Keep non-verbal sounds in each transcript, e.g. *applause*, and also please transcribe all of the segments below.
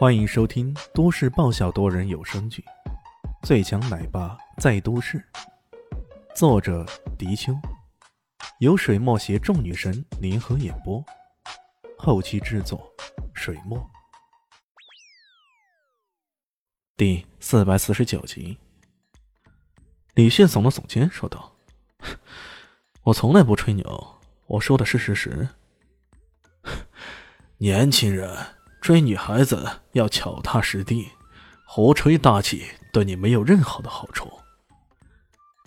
欢迎收听都市爆笑多人有声剧《最强奶爸在都市》，作者：迪秋，由水墨携众女神联合演播，后期制作：水墨。第四百四十九集，李迅耸了耸肩，说道：“ *laughs* 我从来不吹牛，我说的是事实。*laughs* 年轻人。”追女孩子要脚踏实地，胡吹大气对你没有任何的好处。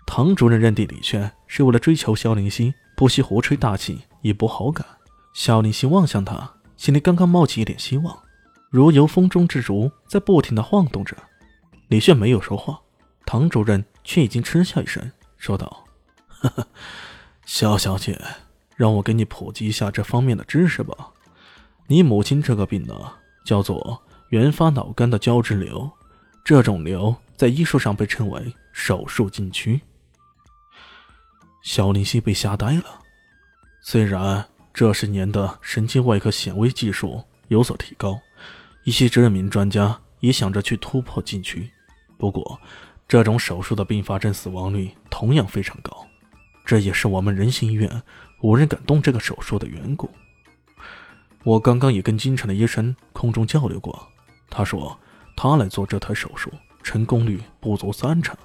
唐主任认定李轩是为了追求肖灵溪，不惜胡吹大气以博好感。肖灵溪望向他，心里刚刚冒起一点希望，如由风中之烛，在不停的晃动着。李炫没有说话，唐主任却已经嗤笑一声，说道：“呵呵，肖小姐，让我给你普及一下这方面的知识吧。”你母亲这个病呢，叫做原发脑干的胶质瘤，这种瘤在医术上被称为手术禁区。肖林熙被吓呆了。虽然这十年的神经外科显微技术有所提高，一些知名专家也想着去突破禁区，不过这种手术的并发症死亡率同样非常高，这也是我们仁心医院无人敢动这个手术的缘故。我刚刚也跟京城的医生空中交流过，他说他来做这台手术成功率不足三成，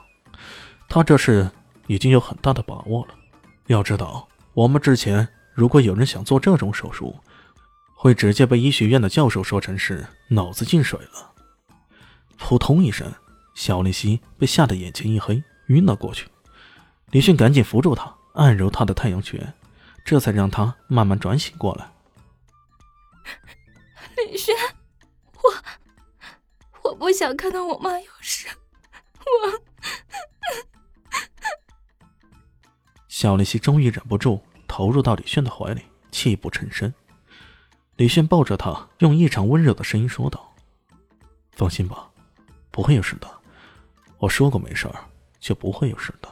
他这是已经有很大的把握了。要知道，我们之前如果有人想做这种手术，会直接被医学院的教授说成是脑子进水了。扑通一声，小丽西被吓得眼前一黑，晕了过去。李迅赶紧扶住他，按揉他的太阳穴，这才让他慢慢转醒过来。李轩，我我不想看到我妈有事。我，*laughs* 小丽西终于忍不住投入到李轩的怀里，泣不成声。李轩抱着她，用异常温柔的声音说道：“放心吧，不会有事的。我说过没事儿，就不会有事的。”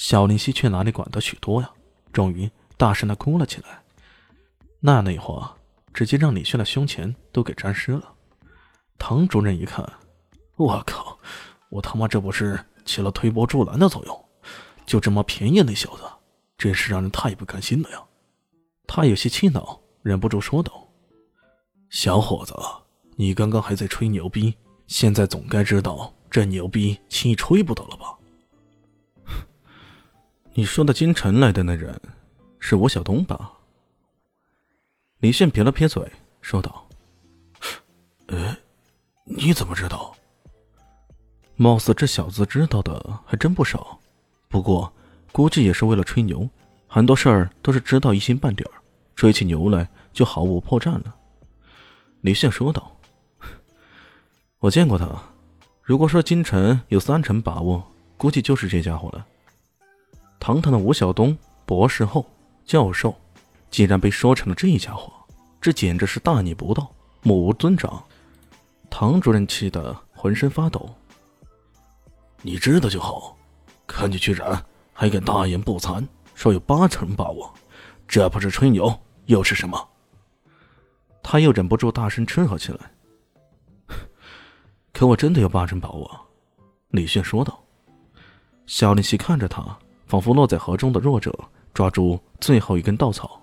小林溪却哪里管得许多呀？终于大声的哭了起来。那那话直接让李轩的胸前都给沾湿了。唐主任一看，我靠，我他妈这不是起了推波助澜的作用？就这么便宜那小子，真是让人太不甘心了呀！他有些气恼，忍不住说道：“小伙子，你刚刚还在吹牛逼，现在总该知道这牛逼轻易吹不得了吧？”你说的京城来的那人，是吴晓东吧？李炫撇了撇嘴，说道：“呃，你怎么知道？貌似这小子知道的还真不少，不过估计也是为了吹牛，很多事儿都是知道一星半点儿，吹起牛来就毫无破绽了。”李炫说道：“我见过他，如果说京城有三成把握，估计就是这家伙了。”堂堂的吴晓东，博士后、教授，竟然被说成了这家伙，这简直是大逆不道，目无尊长。唐主任气得浑身发抖。你知道就好，看你居然还敢大言不惭，说有八成把握，这不是吹牛又是什么？他又忍不住大声斥喝起来。*laughs* 可我真的有八成把握，李迅说道。小林奇看着他。仿佛落在河中的弱者抓住最后一根稻草。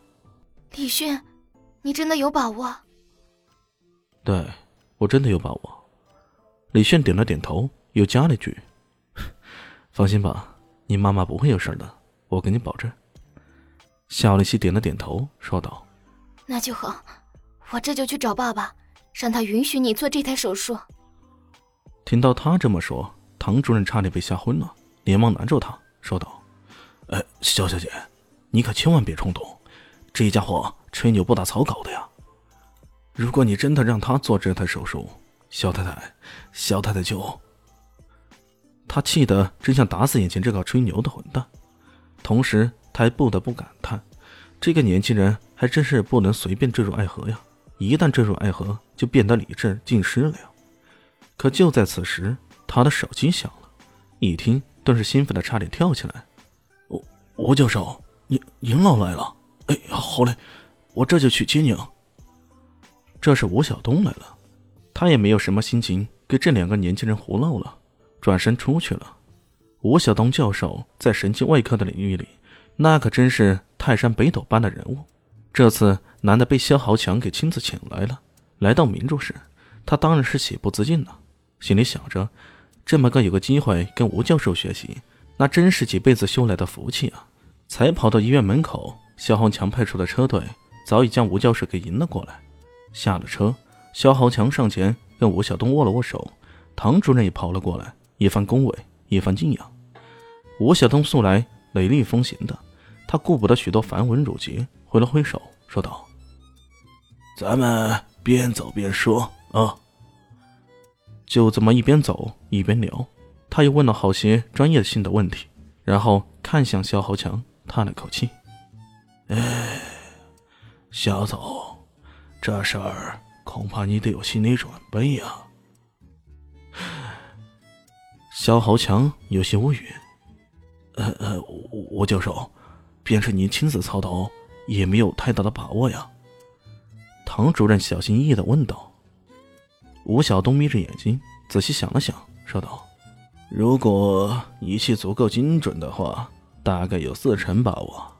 李迅，你真的有把握？对，我真的有把握。李迅点了点头，又加了一句：“ *laughs* 放心吧，你妈妈不会有事的，我给你保证。”夏丽西点了点头，说道：“那就好，我这就去找爸爸，让他允许你做这台手术。”听到他这么说，唐主任差点被吓昏了，连忙拦住他，说道。呃，肖小姐，你可千万别冲动，这家伙吹牛不打草稿的呀！如果你真的让他做这台手术，肖太太，肖太太就……他气得真想打死眼前这个吹牛的混蛋，同时他还不得不感叹：这个年轻人还真是不能随便坠入爱河呀！一旦坠入爱河，就变得理智尽失了呀！可就在此时，他的手机响了，一听顿时兴奋的差点跳起来。吴教授，您您老来了。哎，好嘞，我这就去接您。这是吴晓东来了，他也没有什么心情给这两个年轻人胡闹了，转身出去了。吴晓东教授在神经外科的领域里，那可真是泰山北斗般的人物。这次难得被肖豪强给亲自请来了，来到明珠时，他当然是喜不自禁了，心里想着，这么个有个机会跟吴教授学习，那真是几辈子修来的福气啊！才跑到医院门口，肖豪强派出的车队早已将吴教授给迎了过来。下了车，肖豪强上前跟吴晓东握了握手，唐主任也跑了过来，一番恭维，一番敬仰。吴晓东素来雷厉风行的，他顾不得许多繁文缛节。挥了挥手，说道：“咱们边走边说啊。”就这么一边走一边聊，他又问了好些专业性的问题，然后看向肖豪强，叹了口气：“哎，肖总，这事儿恐怕你得有心理准备呀。”肖豪强有些无语：“呃呃，吴教授，便是您亲自操刀。”也没有太大的把握呀，唐主任小心翼翼的问道。吴晓东眯着眼睛，仔细想了想，说道：“如果仪器足够精准的话，大概有四成把握。”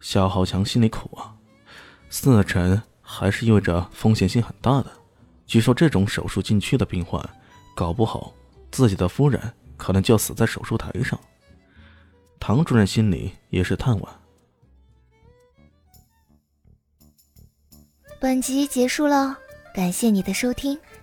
肖浩强心里苦啊，四成还是意味着风险性很大的。据说这种手术禁区的病患，搞不好自己的夫人可能就要死在手术台上。唐主任心里也是叹惋。本集结束了，感谢你的收听，